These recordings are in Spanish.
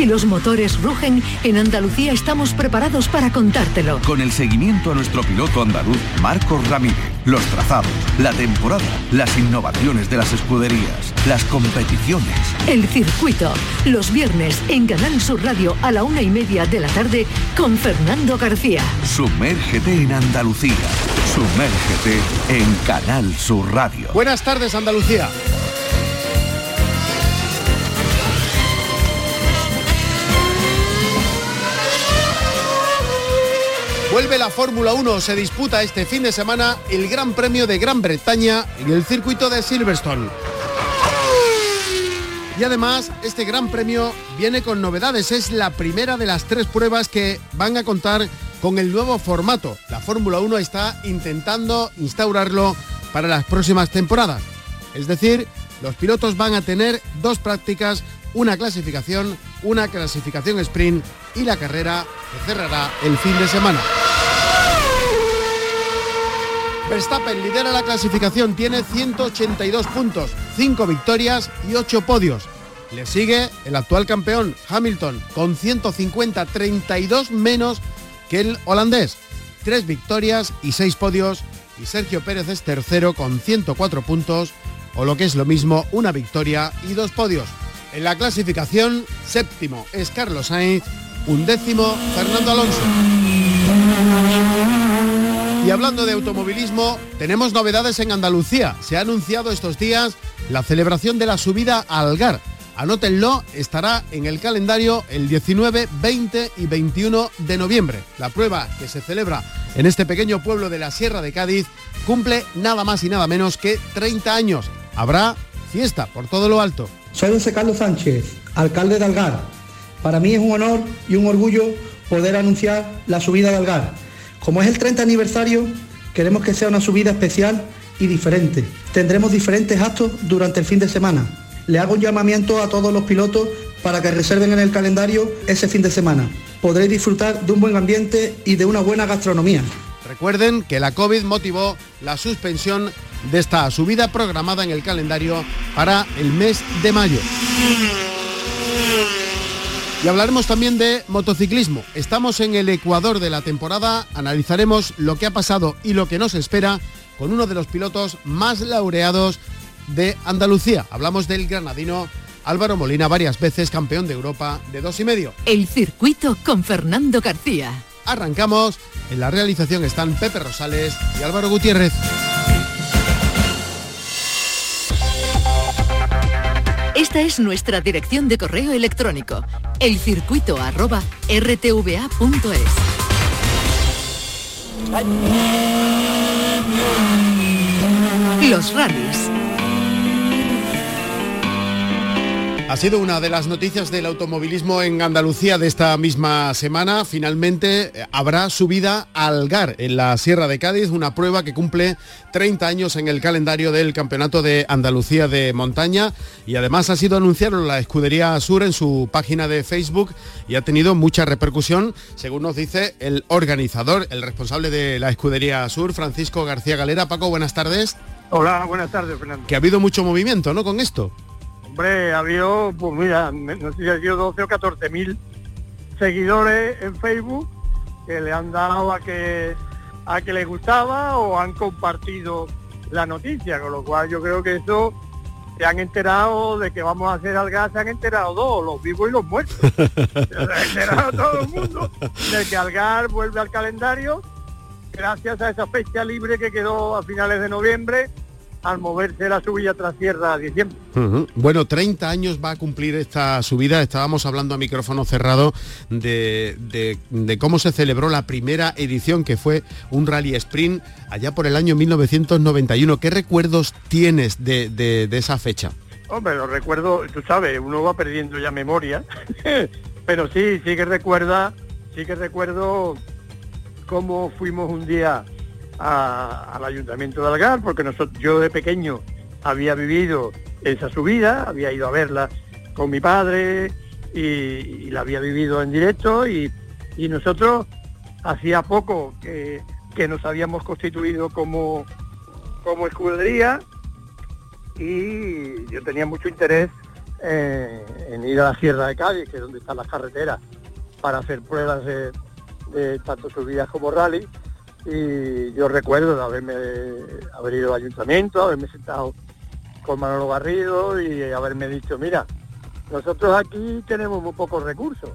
Si los motores rugen, en Andalucía estamos preparados para contártelo. Con el seguimiento a nuestro piloto andaluz, Marcos Ramírez, los trazados, la temporada, las innovaciones de las escuderías, las competiciones. El circuito, los viernes en Canal Sur Radio a la una y media de la tarde con Fernando García. Sumérgete en Andalucía. Sumérgete en Canal Sur Radio. Buenas tardes, Andalucía. Vuelve la Fórmula 1, se disputa este fin de semana el Gran Premio de Gran Bretaña en el circuito de Silverstone. Y además, este Gran Premio viene con novedades. Es la primera de las tres pruebas que van a contar con el nuevo formato. La Fórmula 1 está intentando instaurarlo para las próximas temporadas. Es decir, los pilotos van a tener dos prácticas, una clasificación, una clasificación sprint y la carrera que cerrará el fin de semana. Verstappen lidera la clasificación, tiene 182 puntos, 5 victorias y 8 podios. Le sigue el actual campeón Hamilton con 150, 32 menos que el holandés. 3 victorias y 6 podios y Sergio Pérez es tercero con 104 puntos o lo que es lo mismo, una victoria y dos podios. En la clasificación, séptimo es Carlos Sainz, undécimo Fernando Alonso. Y hablando de automovilismo, tenemos novedades en Andalucía. Se ha anunciado estos días la celebración de la subida a Algar. Anótenlo, estará en el calendario el 19, 20 y 21 de noviembre. La prueba que se celebra en este pequeño pueblo de la Sierra de Cádiz cumple nada más y nada menos que 30 años. Habrá fiesta por todo lo alto. Soy José Carlos Sánchez, alcalde de Algar. Para mí es un honor y un orgullo poder anunciar la subida de Algar como es el 30 aniversario, queremos que sea una subida especial y diferente. Tendremos diferentes actos durante el fin de semana. Le hago un llamamiento a todos los pilotos para que reserven en el calendario ese fin de semana. Podréis disfrutar de un buen ambiente y de una buena gastronomía. Recuerden que la COVID motivó la suspensión de esta subida programada en el calendario para el mes de mayo. Y hablaremos también de motociclismo. Estamos en el Ecuador de la temporada, analizaremos lo que ha pasado y lo que nos espera con uno de los pilotos más laureados de Andalucía. Hablamos del granadino Álvaro Molina, varias veces campeón de Europa de dos y medio. El circuito con Fernando García. Arrancamos. En la realización están Pepe Rosales y Álvaro Gutiérrez. Esta es nuestra dirección de correo electrónico, elcircuito@rtva.es. Los rallies Ha sido una de las noticias del automovilismo en Andalucía de esta misma semana. Finalmente eh, habrá subida al GAR en la Sierra de Cádiz, una prueba que cumple 30 años en el calendario del Campeonato de Andalucía de Montaña y además ha sido anunciado la Escudería Sur en su página de Facebook y ha tenido mucha repercusión, según nos dice el organizador, el responsable de la Escudería Sur, Francisco García Galera. Paco, buenas tardes. Hola, buenas tardes, Fernando. Que ha habido mucho movimiento, ¿no? Con esto. Hombre, ha habido, pues mira, no sé si ha sido 12 o 14 mil seguidores en Facebook que le han dado a que a que les gustaba o han compartido la noticia, con lo cual yo creo que eso se han enterado de que vamos a hacer Algar, se han enterado dos, los vivos y los muertos. se ha enterado todo el mundo de que Algar vuelve al calendario gracias a esa fecha libre que quedó a finales de noviembre al moverse la subida tras sierra a diciembre. Bueno, 30 años va a cumplir esta subida. Estábamos hablando a micrófono cerrado de, de, cómo se celebró la primera edición, que fue un rally sprint allá por el año 1991. ¿Qué recuerdos tienes de, de esa fecha? Hombre, los recuerdo, tú sabes, uno va perdiendo ya memoria, pero sí, sí que recuerda, sí que recuerdo cómo fuimos un día al Ayuntamiento de Algar, porque yo de pequeño había vivido esa subida, había ido a verla con mi padre y, la había vivido en directo y, nosotros hacía poco que, nos habíamos constituido como, como escudería y yo tenía mucho interés en ir a la Sierra de Cádiz, que es donde están las carreteras, para hacer pruebas de tanto subidas como rally. Y yo recuerdo de haberme haber ido al ayuntamiento, haberme sentado con Manolo Garrido y haberme dicho, mira, nosotros aquí tenemos muy pocos recursos,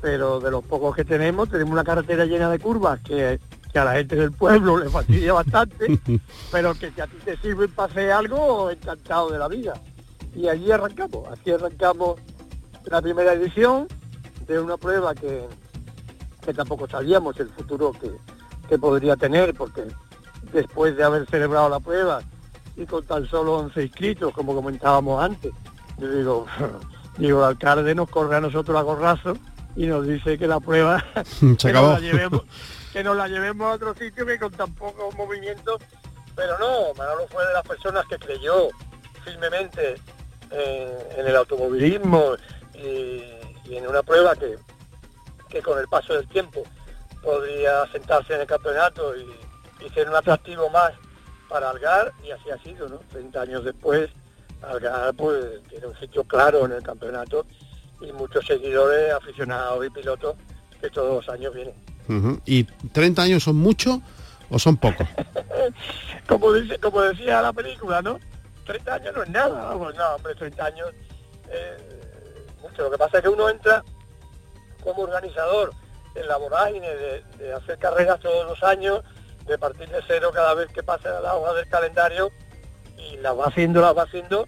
pero de los pocos que tenemos tenemos una carretera llena de curvas que, que a la gente del pueblo le fastidia bastante, pero que si a ti te sirve para hacer algo, encantado de la vida. Y allí arrancamos, así arrancamos la primera edición de una prueba que, que tampoco sabíamos el futuro que, que podría tener, porque después de haber celebrado la prueba y con tan solo 11 inscritos, como comentábamos antes, yo digo, digo, el alcalde nos corre a nosotros a gorrazo y nos dice que la prueba acabó. Nos la llevemos, que nos la llevemos a otro sitio que con tan poco movimiento. Pero no, Manolo fue de las personas que creyó firmemente en, en el automovilismo y, y en una prueba que, que con el paso del tiempo podría sentarse en el campeonato y, y ser un atractivo más para Algar y así ha sido, ¿no? 30 años después, Algar pues tiene un sitio claro en el campeonato y muchos seguidores, aficionados y pilotos que todos los años vienen. ¿Y 30 años son mucho o son pocos? como dice, como decía la película, ¿no? 30 años no es nada, vamos, no, hombre, 30 años eh, mucho. Lo que pasa es que uno entra como organizador en la vorágine de, hacer carreras todos los años, de partir de cero cada vez que pasa la hoja del calendario y la va haciendo, la va haciendo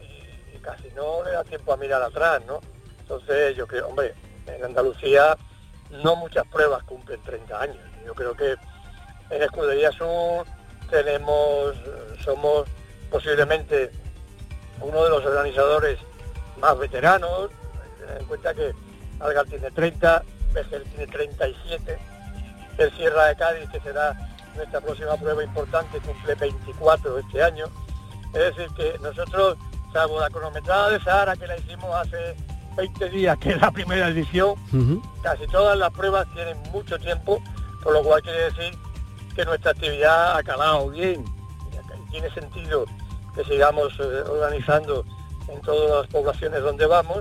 y, y casi no le da tiempo a mirar atrás, ¿no? Entonces yo creo, hombre, en Andalucía no muchas pruebas cumplen 30 años. Yo creo que en Escudería Sur tenemos, somos posiblemente uno de los organizadores más veteranos, ten en cuenta que Algar tiene 30, Vejer tiene 37, el Sierra de Cádiz, que será nuestra próxima prueba importante, cumple 24 este año. Es decir, que nosotros, salvo la cronometrada de Sahara que la hicimos hace 20 días, que es la primera edición, casi todas las pruebas tienen mucho tiempo, por lo cual quiere decir que nuestra actividad ha calado bien. Y tiene sentido que sigamos eh, organizando en todas las poblaciones donde vamos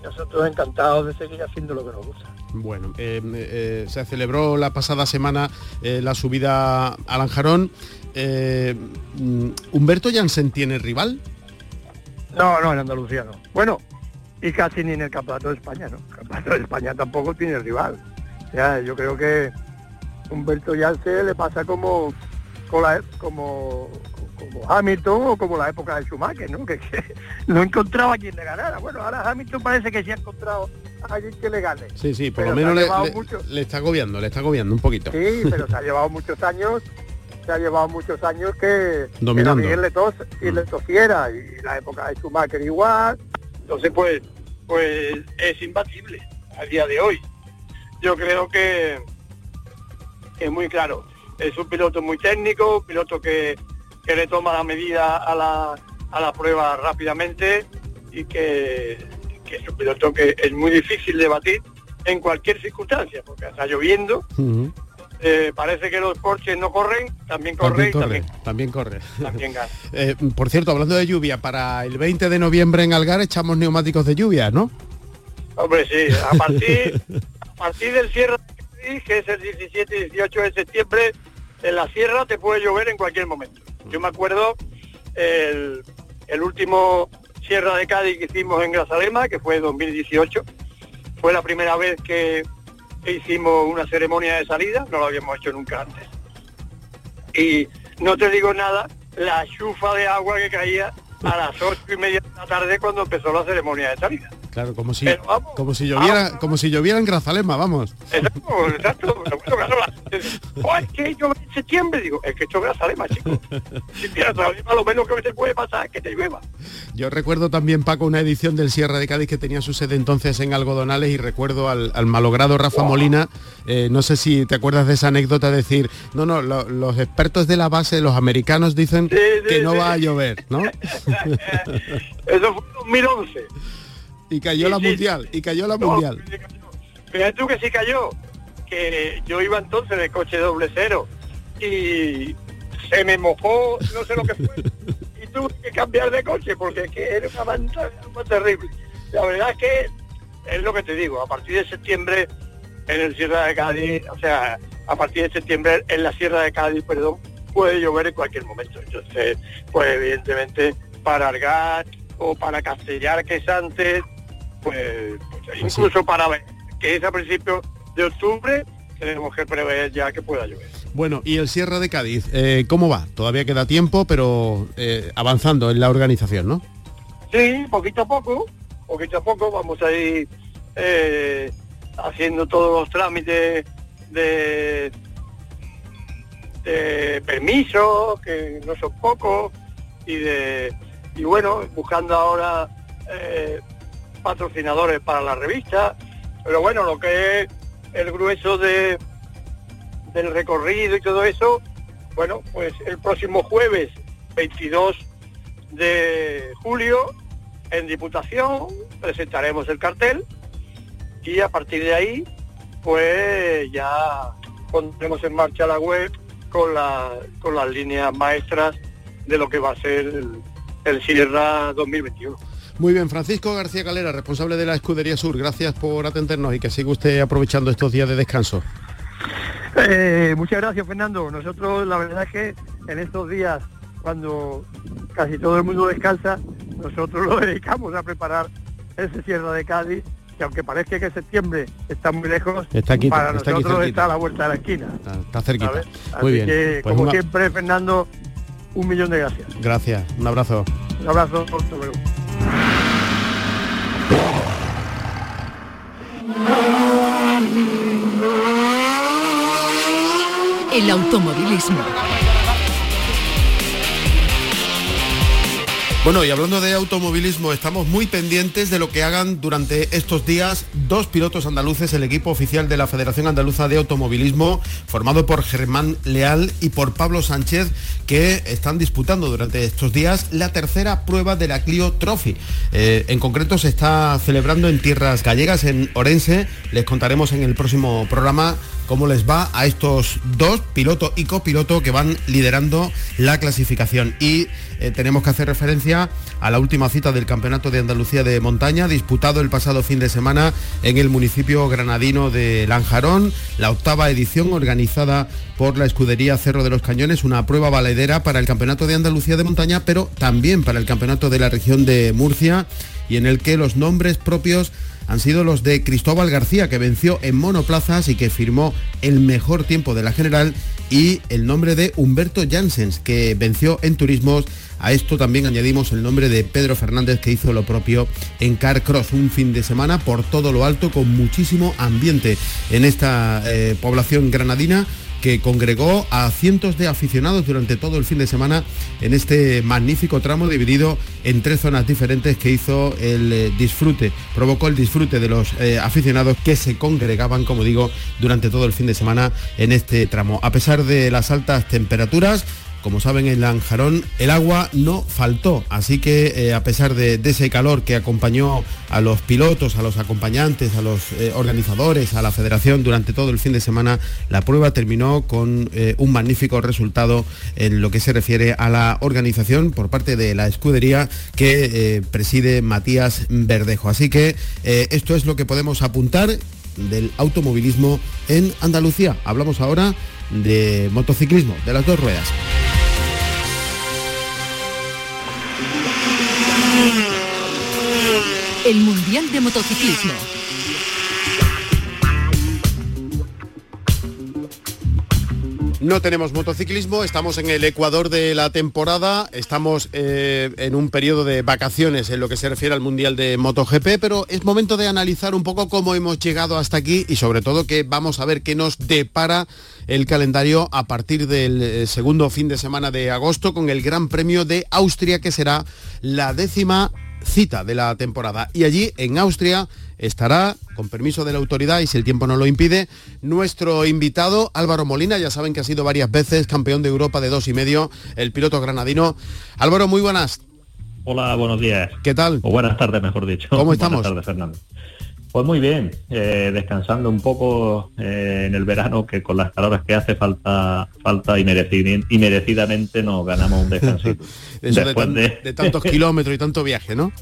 y nosotros encantados de seguir haciendo lo que nos gusta. Bueno, eh, eh, se celebró la pasada semana eh, la subida a Lanjarón. Mm, ¿Humberto Jansen tiene rival? No, no, en Andalucía no. Bueno, y casi ni en el Campeonato de España, ¿no? El Campeonato de España tampoco tiene rival. O sea, yo creo que Humberto Yance le pasa como como, como Hamilton o como la época de Schumacher, ¿no? Que, que no encontraba quien le ganara. Bueno, ahora Hamilton parece que sí ha encontrado a alguien que le gane. Sí, sí, por lo menos le, le- mucho. le está agobiando, le está agobiando un poquito. Sí, pero se ha llevado muchos años, se ha llevado muchos años que, que Dominando. Miguel le, tos, y Mm. le tosiera, y la época de Schumacher igual. Entonces, pues, pues es imbatible a día de hoy. Yo creo que que es muy claro. Es un piloto muy técnico, un piloto que, que le toma la medida a la, a la prueba rápidamente y que, que es un piloto que es muy difícil de batir en cualquier circunstancia, porque está lloviendo, eh, parece que los Porsches no corren, también También corre y corre, también, también corre. también gana. Eh, por cierto, hablando de lluvia, para el 20 de noviembre en Algar echamos neumáticos de lluvia, ¿no? Hombre, sí, a partir, a partir del Cádiz, que es el 17 y 18 de septiembre, en la sierra te puede llover en cualquier momento. Yo me acuerdo el, el último Sierra de Cádiz que hicimos en Grazalema, que fue 2018, fue la primera vez que hicimos una ceremonia de salida, no lo habíamos hecho nunca antes. Y no te digo nada, la chufa de agua que caía a las ocho y media de la tarde cuando empezó la ceremonia de salida. Claro, como si, vamos, como si lloviera, vamos. como si lloviera en Grazalema, vamos. Exacto, exacto. "Oh, es que llueve en septiembre. Digo, es que esto es Grazalema, chico. Si tienes Grazalema, lo menos que te puede pasar es que te llueva. Yo recuerdo también, Paco, una edición del Sierra de Cádiz que tenía su sede entonces en Algodonales y recuerdo al, al malogrado Rafa Molina, eh, no sé si te acuerdas de esa anécdota, decir, no, no, lo- los expertos de la base, los americanos dicen Sí, sí, que no sí. va a llover, ¿no? Eso fue en 2011. Y cayó la Sí, mundial, y cayó la No, mundial. Fíjate tú que sí cayó, que yo iba entonces de coche doble cero y se me mojó, no sé lo que fue, y tuve que cambiar de coche porque es que era una manta terrible. La verdad es que es lo que te digo, a partir de septiembre en el Sierra de Cádiz, o sea, a partir de septiembre en la Sierra de Cádiz, perdón, puede llover en cualquier momento. Entonces, pues evidentemente para Argar o para Castellar, que es antes, pues, pues incluso para que es a principios de octubre, tenemos que prever ya que pueda llover. Bueno, y el Sierra de Cádiz, eh, ¿cómo va? Todavía queda tiempo, pero eh, avanzando en la organización, ¿no? Sí, poquito a poco, poquito a poco vamos a ir eh, haciendo todos los trámites de, de permisos, que no son pocos, y de y bueno, buscando ahora patrocinadores para la revista. Pero bueno, lo que es el grueso de, del recorrido y todo eso, bueno, pues el próximo jueves 22 de julio en Diputación presentaremos el cartel y a partir de ahí pues ya pondremos en marcha la web con, la, con las líneas maestras de lo que va a ser el, el Sierra 2021. Muy bien, Francisco García Calera, responsable de la Escudería Sur, gracias por atendernos y que siga usted aprovechando estos días de descanso. Eh, muchas gracias, Fernando. Nosotros la verdad es que en estos días, cuando casi todo el mundo descansa, nosotros lo dedicamos a preparar ese Sierra de Cádiz, que aunque parezca que septiembre está muy lejos, está aquí, para nosotros está a la vuelta de la esquina. Está, cerquita. Muy bien. Que, pues como siempre, Fernando, un millón de gracias. Gracias, un abrazo. Un abrazo, hasta luego. El automovilismo Bueno, y hablando de automovilismo, estamos muy pendientes de lo que hagan durante estos días dos pilotos andaluces, el equipo oficial de la Federación Andaluza de Automovilismo, formado por Germán Leal y por Pablo Sánchez, que están disputando durante estos días la tercera prueba de la Clio Trophy. Eh, en concreto se está celebrando en tierras gallegas, en Orense. Les contaremos en el próximo programa cómo les va a estos dos, piloto y copiloto, que van liderando la clasificación. Y eh, tenemos que hacer referencia a la última cita del Campeonato de Andalucía de Montaña, disputado el pasado fin de semana en el municipio granadino de Lanjarón, la octava edición organizada por la escudería Cerro de los Cañones, una prueba valedera para el Campeonato de Andalucía de Montaña, pero también para el Campeonato de la región de Murcia y en el que los nombres propios han sido los de Cristóbal García, que venció en monoplazas y que firmó el mejor tiempo de la general, y el nombre de Humberto Janssens, que venció en turismos. A esto también añadimos el nombre de Pedro Fernández, que hizo lo propio en Car Cross, un fin de semana por todo lo alto, con muchísimo ambiente en esta eh, población granadina que congregó a cientos de aficionados durante todo el fin de semana en este magnífico tramo dividido en tres zonas diferentes que hizo el eh, disfrute, provocó el disfrute de los eh, aficionados que se congregaban, como digo, durante todo el fin de semana en este tramo. A pesar de las altas temperaturas, como saben, en Lanjarón el agua no faltó, así que eh, a pesar de, ese calor que acompañó a los pilotos, a los acompañantes, a los eh, organizadores, a la federación durante todo el fin de semana, la prueba terminó con eh, un magnífico resultado en lo que se refiere a la organización por parte de la escudería que preside Matías Verdejo. Así que esto es lo que podemos apuntar del automovilismo en Andalucía. Hablamos ahora de motociclismo, de las dos ruedas. El Mundial de Motociclismo. No tenemos motociclismo, estamos en el ecuador de la temporada, estamos eh, en un periodo de vacaciones en lo que se refiere al Mundial de MotoGP, pero es momento de analizar un poco cómo hemos llegado hasta aquí y sobre todo que vamos a ver qué nos depara el calendario a partir del eh, segundo fin de semana de agosto con el Gran Premio de Austria que será la décima cita de la temporada. Y allí, en Austria, estará, con permiso de la autoridad y si el tiempo no lo impide, nuestro invitado Álvaro Molina. Ya saben que ha sido varias veces campeón de Europa de dos y medio, el piloto granadino. Álvaro, muy buenas. Hola, buenos días. ¿Qué tal? O buenas tardes, mejor dicho. ¿Cómo estamos? Buenas tardes, Fernando. Pues muy bien, eh, descansando un poco eh, en el verano, que con las calores que hace falta falta y, merecidamente nos ganamos un descansito. Después de, tantos kilómetros y tanto viaje, ¿no?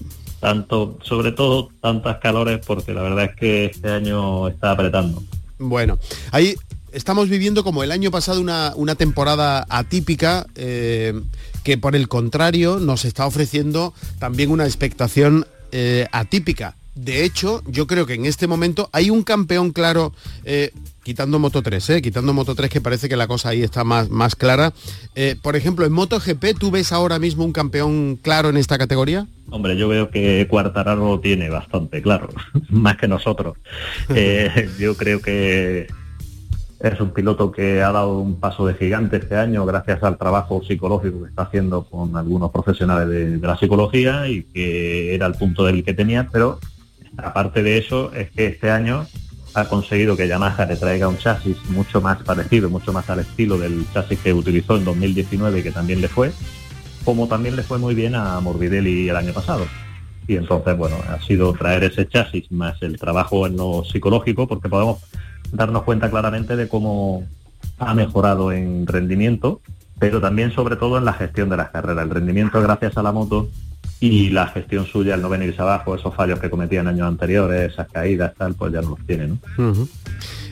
Tanto, sobre todo tantas calores, porque la verdad es que este año está apretando. Bueno, ahí estamos viviendo como el año pasado una, una temporada atípica eh, que por el contrario nos está ofreciendo también una expectación atípica de hecho, yo creo que en este momento hay un campeón claro, eh, quitando Moto 3, eh, quitando Moto 3 que parece que la cosa ahí está más, más clara. Eh, por ejemplo, en MotoGP, ¿tú ves ahora mismo un campeón claro en esta categoría? Hombre, yo veo que Cuartararo lo tiene bastante claro, más que nosotros. yo creo que es un piloto que ha dado un paso de gigante este año gracias al trabajo psicológico que está haciendo con algunos profesionales de, de la psicología y que era el punto del que tenía, pero Aparte de eso, es que este año ha conseguido que Yamaha le traiga un chasis mucho más parecido, mucho más al estilo del chasis que utilizó en 2019 y que también le fue, como también le fue muy bien a Morbidelli el año pasado. Y entonces, bueno, ha sido traer ese chasis más el trabajo en lo psicológico, porque podemos darnos cuenta claramente de cómo ha mejorado en rendimiento, pero también sobre todo en la gestión de las carreras. El rendimiento gracias a la moto y la gestión suya, el no venirse abajo, esos fallos que cometía en años anteriores, esas caídas, tal, pues ya no los tiene, ¿no?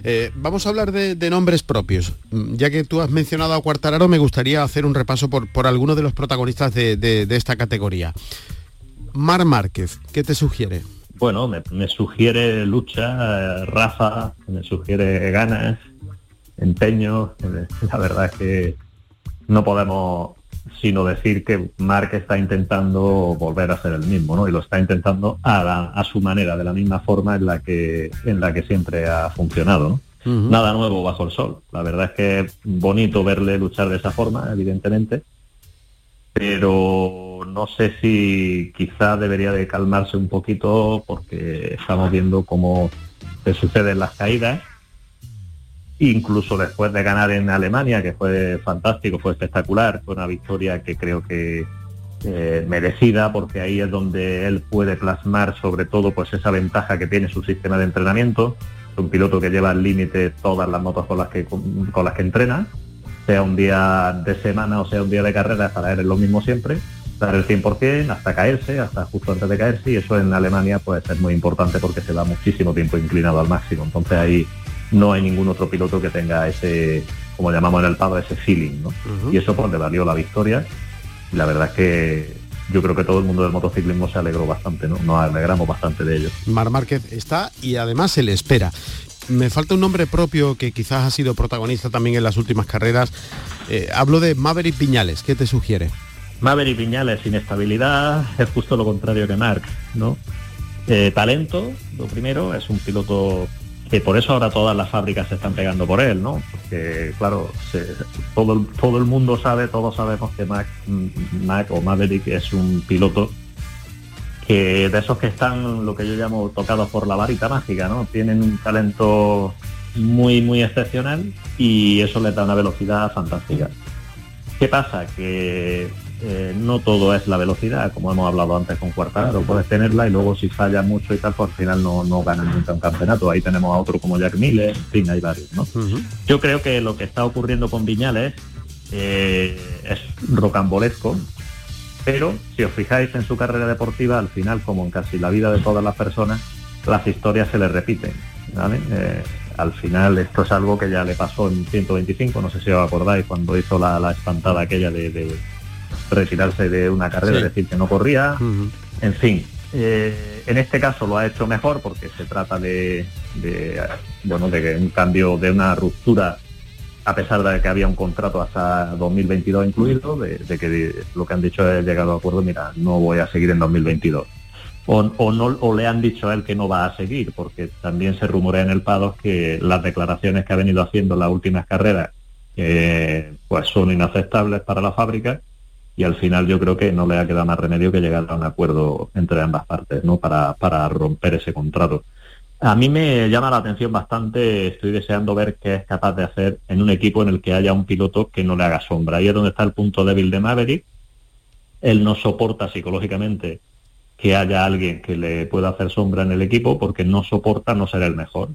Eh, vamos a hablar de, nombres propios. Mm, ya que tú has mencionado a Cuartararo, me gustaría hacer un repaso por, por algunos de los protagonistas de, esta categoría. Mar Márquez, ¿qué te sugiere? Bueno, me, me sugiere lucha, eh, Rafa, me sugiere ganas, empeño. La verdad es que no podemos sino decir que Mark está intentando volver a ser el mismo, ¿no? Y lo está intentando a, su manera, de la misma forma en la que, en la que siempre ha funcionado, ¿no? Nada nuevo bajo el sol. La verdad es que es bonito verle luchar de esa forma, evidentemente, pero no sé si quizá debería de calmarse un poquito porque estamos viendo cómo se suceden las caídas incluso después de ganar en Alemania, que fue fantástico, fue espectacular, fue una victoria que creo que eh, merecida, porque ahí es donde él puede plasmar sobre todo pues esa ventaja que tiene su sistema de entrenamiento, es un piloto que lleva al límite todas las motos con las que con, las que entrena, sea un día de semana o sea un día de carrera, para él es lo mismo siempre, dar el 100% hasta caerse, hasta justo antes de caerse, y eso en Alemania puede ser muy importante porque se da muchísimo tiempo inclinado al máximo. Entonces ahí no hay ningún otro piloto que tenga ese, como llamamos en el pado, ese feeling, ¿no? Y eso pues le valió la victoria. Y la verdad es que yo creo que todo el mundo del motociclismo se alegró bastante, ¿no? Nos alegramos bastante de ello. Mar Márquez está y además se le espera. Me falta un nombre propio que quizás ha sido protagonista también en las últimas carreras. Eh, hablo de Maverick Piñales. ¿Qué te sugiere? Maverick Piñales, inestabilidad, es justo lo contrario que Mark, ¿no? Eh, talento, lo primero, es un piloto que por eso ahora todas las fábricas se están pegando por él, ¿no? Porque, claro, todo, el, todo el mundo sabe, todos sabemos que Mac, Mac o Maverick es un piloto que de esos que están lo que yo llamo tocados por la varita mágica, ¿no? Tienen un talento muy, muy excepcional y eso les da una velocidad fantástica. ¿Qué pasa? Que eh, no todo es la velocidad, como hemos hablado antes con Cuartararo, puedes tenerla y luego si falla mucho y tal, pues al final no, no ganan nunca un campeonato. Ahí tenemos a otro como Jack Miller, en fin, hay varios. ¿no? Yo creo que lo que está ocurriendo con Viñales eh, es rocambolesco, pero si os fijáis en su carrera deportiva, al final, como en casi la vida de todas las personas, las historias se le repiten. Eh, al final esto es algo que ya le pasó en 125, no sé si os acordáis, cuando hizo la, espantada aquella de retirarse de una carrera, decir que no corría, en fin. Eh, en este caso lo ha hecho mejor porque se trata de, bueno de un cambio de una ruptura a pesar de que había un contrato hasta 2022 incluido, de, que lo que han dicho es llegado a acuerdo, mira, no voy a seguir en 2022. O, no, o le han dicho a él que no va a seguir, porque también se rumorea en el PADO que las declaraciones que ha venido haciendo en las últimas carreras eh, pues son inaceptables para la fábrica y al final yo creo que no le ha quedado más remedio que llegar a un acuerdo entre ambas partes, ¿no? Para, para romper ese contrato. A mí me llama la atención bastante, estoy deseando ver qué es capaz de hacer en un equipo en el que haya un piloto que no le haga sombra. Ahí es donde está el punto débil de Maverick. Él no soporta psicológicamente que haya alguien que le pueda hacer sombra en el equipo porque no soporta no ser el mejor.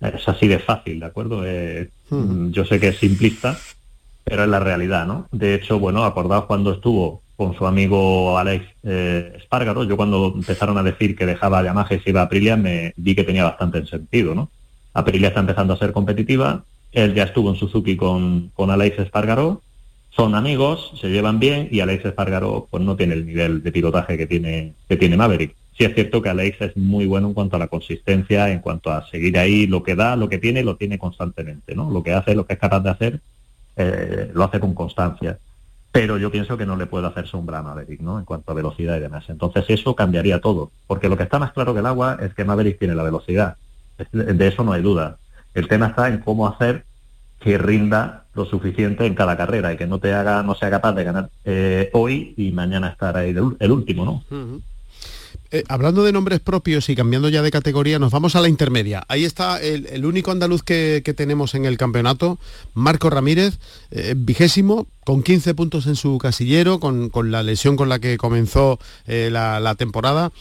Es así de fácil, ¿de acuerdo? Eh, hmm. Yo sé que es simplista, pero es la realidad, ¿no? De hecho, bueno, acordaos cuando estuvo con su amigo Alex eh, yo cuando empezaron a decir que dejaba Yamaha y se iba a Aprilia, me vi que tenía bastante sentido, ¿no? Aprilia está empezando a ser competitiva, él ya estuvo en Suzuki con, con Alex Espargaro, son amigos, se llevan bien y Alex Espargaro pues no tiene el nivel de pilotaje que tiene, que tiene Maverick. Sí es cierto que Alex es muy bueno en cuanto a la consistencia, en cuanto a seguir ahí, lo que da, lo que tiene, lo tiene constantemente, ¿no? Lo que hace, lo que es capaz de hacer, eh, lo hace con constancia. Pero yo pienso que no le puede hacer sombra a Maverick, ¿no? En cuanto a velocidad y demás. Entonces eso cambiaría todo, porque lo que está más claro que el agua es que Maverick tiene la velocidad. De eso no hay duda. El tema está en cómo hacer que rinda lo suficiente en cada carrera y que no te haga, no sea capaz de ganar eh, hoy y mañana estar ahí el, último, ¿no? Eh, hablando de nombres propios y cambiando ya de categoría, nos vamos a la intermedia. Ahí está el, único andaluz que, tenemos en el campeonato, Marco Ramírez, eh, vigésimo, con 15 puntos en su casillero, con, la lesión con la que comenzó la, temporada.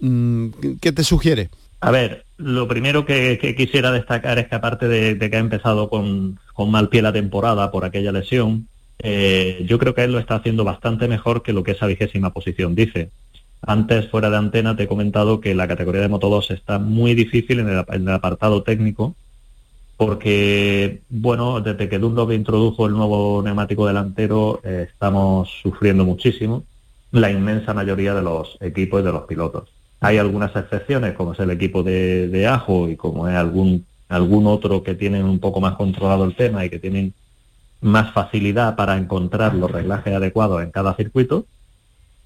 Mm, ¿Qué te sugiere? A ver, lo primero que, quisiera destacar es que aparte de, que ha empezado con, mal pie la temporada por aquella lesión, eh, yo creo que él lo está haciendo bastante mejor que lo que esa vigésima posición dice. Antes, fuera de antena, te he comentado que la categoría de Moto 2 está muy difícil en el, apartado técnico, porque, bueno, desde que Dunlop introdujo el nuevo neumático delantero, eh, estamos sufriendo muchísimo la inmensa mayoría de los equipos y de los pilotos. Hay algunas excepciones, como es el equipo de, Ajo y como es algún, algún otro que tienen un poco más controlado el tema y que tienen más facilidad para encontrar los reglajes adecuados en cada circuito,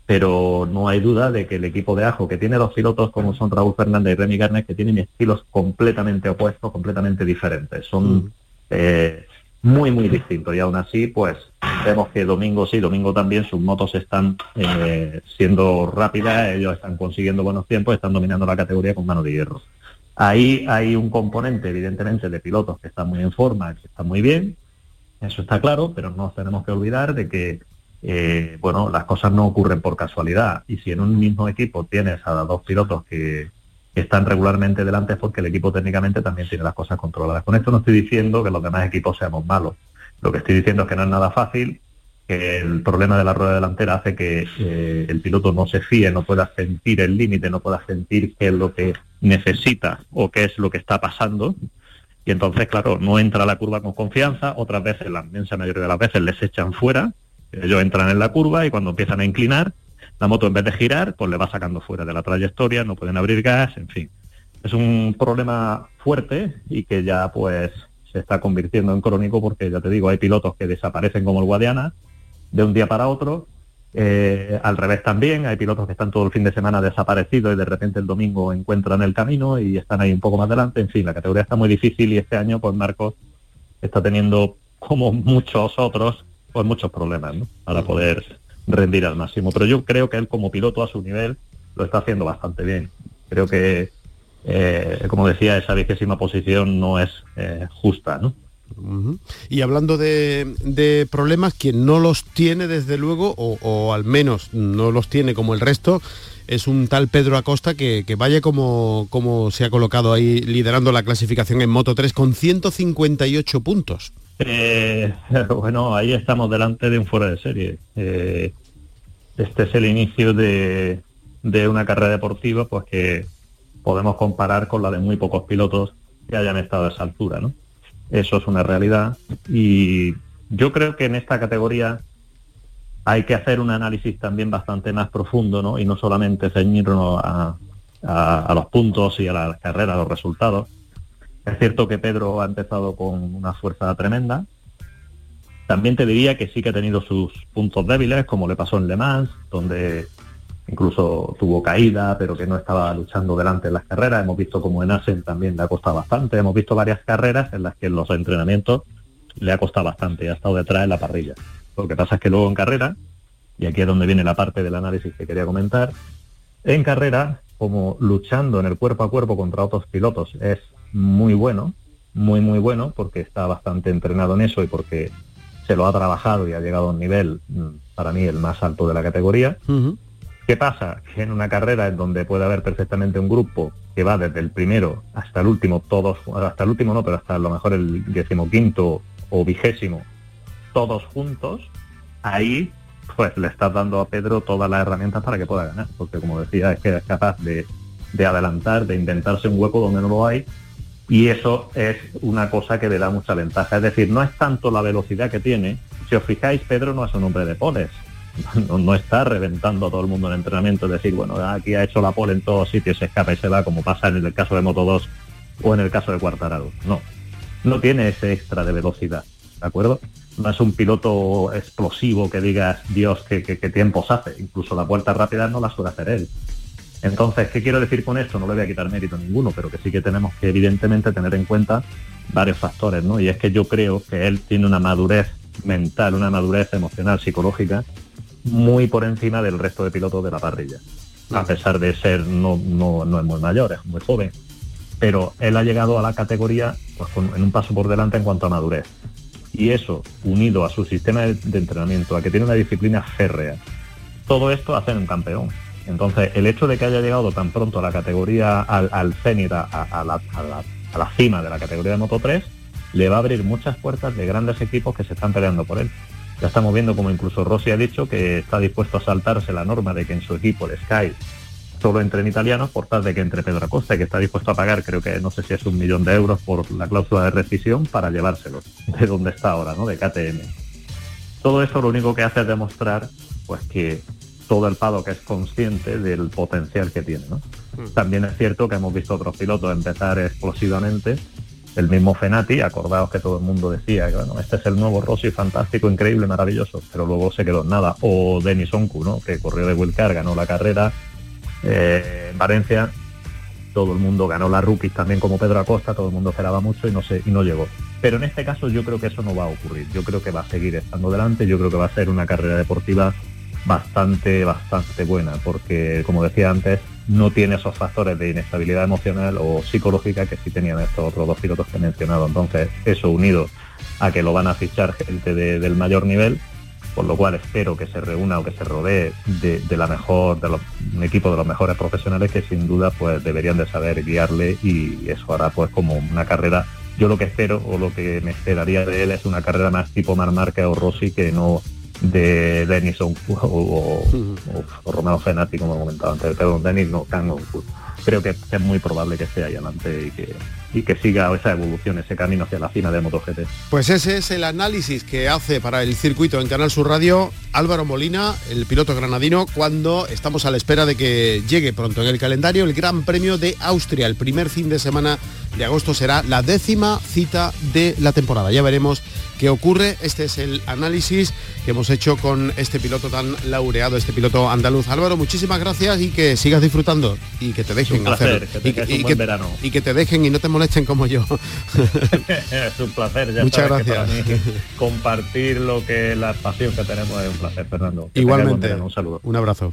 pero no hay duda de que el equipo de Ajo, que tiene dos pilotos como son Raúl Fernández y Remy Garnet, que tienen estilos completamente opuestos, completamente diferentes. Son mm. eh, muy, muy distintos y aún así, pues Vemos que domingo sí, domingo también sus motos están eh, siendo rápidas, ellos están consiguiendo buenos tiempos, están dominando la categoría con mano de hierro. Ahí hay un componente, evidentemente, de pilotos que están muy en forma, que están muy bien, eso está claro, pero no tenemos que olvidar de que eh, bueno, las cosas no ocurren por casualidad. Y si en un mismo equipo tienes a dos pilotos que, están regularmente delante es porque el equipo técnicamente también tiene las cosas controladas. Con esto no estoy diciendo que los demás equipos seamos malos. Lo que estoy diciendo es que no es nada fácil, que el problema de la rueda delantera hace que eh, el piloto no se fíe, no pueda sentir el límite, no pueda sentir qué es lo que necesita o qué es lo que está pasando. Y entonces, claro, no entra a la curva con confianza, otras veces, la inmensa mayoría de las veces, les echan fuera, ellos entran en la curva y cuando empiezan a inclinar, la moto en vez de girar, pues le va sacando fuera de la trayectoria, no pueden abrir gas, en fin. Es un problema fuerte y que ya pues se está convirtiendo en crónico porque, ya te digo, hay pilotos que desaparecen como el Guadiana de un día para otro. Eh, al revés también, hay pilotos que están todo el fin de semana desaparecidos y de repente el domingo encuentran el camino y están ahí un poco más adelante. En fin, la categoría está muy difícil y este año, pues Marcos está teniendo, como muchos otros, pues muchos problemas para poder rendir al máximo. Pero yo creo que él como piloto a su nivel lo está haciendo bastante bien. Creo que eh, como decía, esa vigésima posición no es eh, justa, ¿no? Y hablando de, problemas, quien no los tiene desde luego, o, al menos no los tiene como el resto, es un tal Pedro Acosta que, vaya como, como, se ha colocado ahí liderando la clasificación en Moto 3 con 158 puntos. Eh, bueno, ahí estamos delante de un fuera de serie. este es el inicio de, de una carrera deportiva pues que podemos comparar con la de muy pocos pilotos que hayan estado a esa altura, ¿no? Eso es una realidad y yo creo que en esta categoría hay que hacer un análisis también bastante más profundo, ¿no? Y no solamente ceñirnos a, los puntos y a las carreras, a los resultados. Es cierto que Pedro ha empezado con una fuerza tremenda. También te diría que sí que ha tenido sus puntos débiles, como le pasó en Le Mans, donde incluso tuvo caída, pero que no estaba luchando delante en las carreras. Hemos visto como en Asen también le ha costado bastante. Hemos visto varias carreras en las que en los entrenamientos le ha costado bastante y ha estado detrás en la parrilla. Lo que pasa es que luego en carrera, y aquí es donde viene la parte del análisis que quería comentar, en carrera, como luchando en el cuerpo a cuerpo contra otros pilotos es muy bueno, muy muy bueno, porque está bastante entrenado en eso y porque se lo ha trabajado y ha llegado a un nivel, mm, para mí, el más alto de la categoría ¿Qué pasa? Que en una carrera en donde puede haber perfectamente un grupo que va desde el primero hasta el último, todos, hasta el último no, pero hasta a lo mejor el decimoquinto o vigésimo, todos juntos, ahí pues le estás dando a Pedro todas las herramientas para que pueda ganar, porque como decía, es que es capaz de, de adelantar, de inventarse un hueco donde no lo hay, y eso es una cosa que le da mucha ventaja. Es decir, no es tanto la velocidad que tiene, si os fijáis, Pedro no es un hombre de poles, no, está reventando a todo el mundo en entrenamiento, es decir, bueno, aquí ha hecho la pole en todos sitios, se escapa y se va, como pasa en el caso de Moto 2 o en el caso de Cuartararo. No, no tiene ese extra de velocidad, ¿de acuerdo? No es un piloto explosivo que digas, Dios, qué, qué, tiempos hace. Incluso la vuelta rápida no la suele hacer él. Entonces, ¿qué quiero decir con esto? No le voy a quitar mérito ninguno, pero que sí que tenemos que evidentemente tener en cuenta varios factores, ¿no? Y es que yo creo que él tiene una madurez mental, una madurez emocional, psicológica, muy por encima del resto de pilotos de la parrilla. A pesar de ser, no, no, no es muy mayor, es muy joven. Pero él ha llegado a la categoría pues, en un paso por delante en cuanto a madurez. Y eso, unido a su sistema de, entrenamiento, a que tiene una disciplina férrea, todo esto hace un campeón. Entonces, el hecho de que haya llegado tan pronto a la categoría, al, al a, la, cima de la categoría de Moto 3, le va a abrir muchas puertas de grandes equipos que se están peleando por él. Ya estamos viendo como incluso Rossi ha dicho que está dispuesto a saltarse la norma de que en su equipo, el Sky, solo entre en italianos por tal de que entre Pedro Acosta, que está dispuesto a pagar, creo que no sé si es un millón de euros por la cláusula de rescisión para llevárselos de donde está ahora, ¿no? De KTM. Todo eso lo único que hace es demostrar pues que todo el paddock es consciente del potencial que tiene. ¿no? Mm. También es cierto que hemos visto otros pilotos empezar explosivamente el mismo Fenati, acordaos que todo el mundo decía que bueno, este es el nuevo Rossi fantástico, increíble, maravilloso, pero luego se quedó en nada. O Denis Onku, ¿no? que corrió de Wilcar, ganó la carrera eh, en Valencia, todo el mundo ganó la rookies también como Pedro Acosta, todo el mundo esperaba mucho y no sé, y no llegó. Pero en este caso yo creo que eso no va a ocurrir. Yo creo que va a seguir estando delante, yo creo que va a ser una carrera deportiva bastante, bastante buena, porque como decía antes, no tiene esos factores de inestabilidad emocional o psicológica que sí tenían estos otros dos pilotos que he mencionado. Entonces, eso unido a que lo van a fichar gente del mayor nivel, por lo cual espero que se reúna o que se rodee de, la mejor, de un equipo de los mejores profesionales que sin duda pues deberían de saber guiarle y eso hará pues como una carrera. Yo lo que espero o lo que me esperaría de él es una carrera más tipo Mar o Rossi que no de Denis o, o, Romeo Fenati, como he comentado antes, pero Denis no, Creo que es muy probable que esté ahí adelante y que, y que siga esa evolución, ese camino hacia la cima de MotoGP. Pues ese es el análisis que hace para el circuito en Canal Sur Radio Álvaro Molina, el piloto granadino, cuando estamos a la espera de que llegue pronto en el calendario el Gran Premio de Austria. El primer fin de semana de agosto será la décima cita de la temporada. Ya veremos qué ocurre. Este es el análisis que hemos hecho con este piloto tan laureado, este piloto andaluz. Álvaro, muchísimas gracias y que sigas disfrutando y que te dejen hacer y, que, verano. y que te dejen y no te molesten como yo. es un placer, ya Muchas gracias. compartir lo que la pasión que tenemos es un placer, Fernando. Igualmente. un saludo. Un abrazo.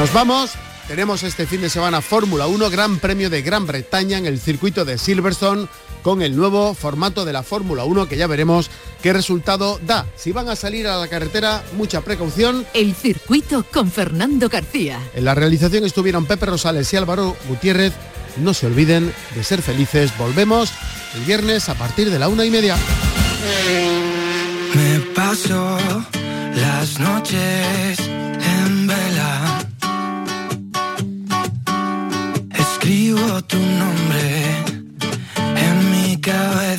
Nos vamos. Tenemos este fin de semana Fórmula 1, Gran Premio de Gran Bretaña en el circuito de Silverstone con el nuevo formato de la Fórmula 1 que ya veremos qué resultado da. Si van a salir a la carretera, mucha precaución. El circuito con Fernando García. En la realización estuvieron Pepe Rosales y Álvaro Gutiérrez. No se olviden de ser felices. Volvemos el viernes a partir de la una y media. Me paso las noches Escribo tu nombre en mi cabeza.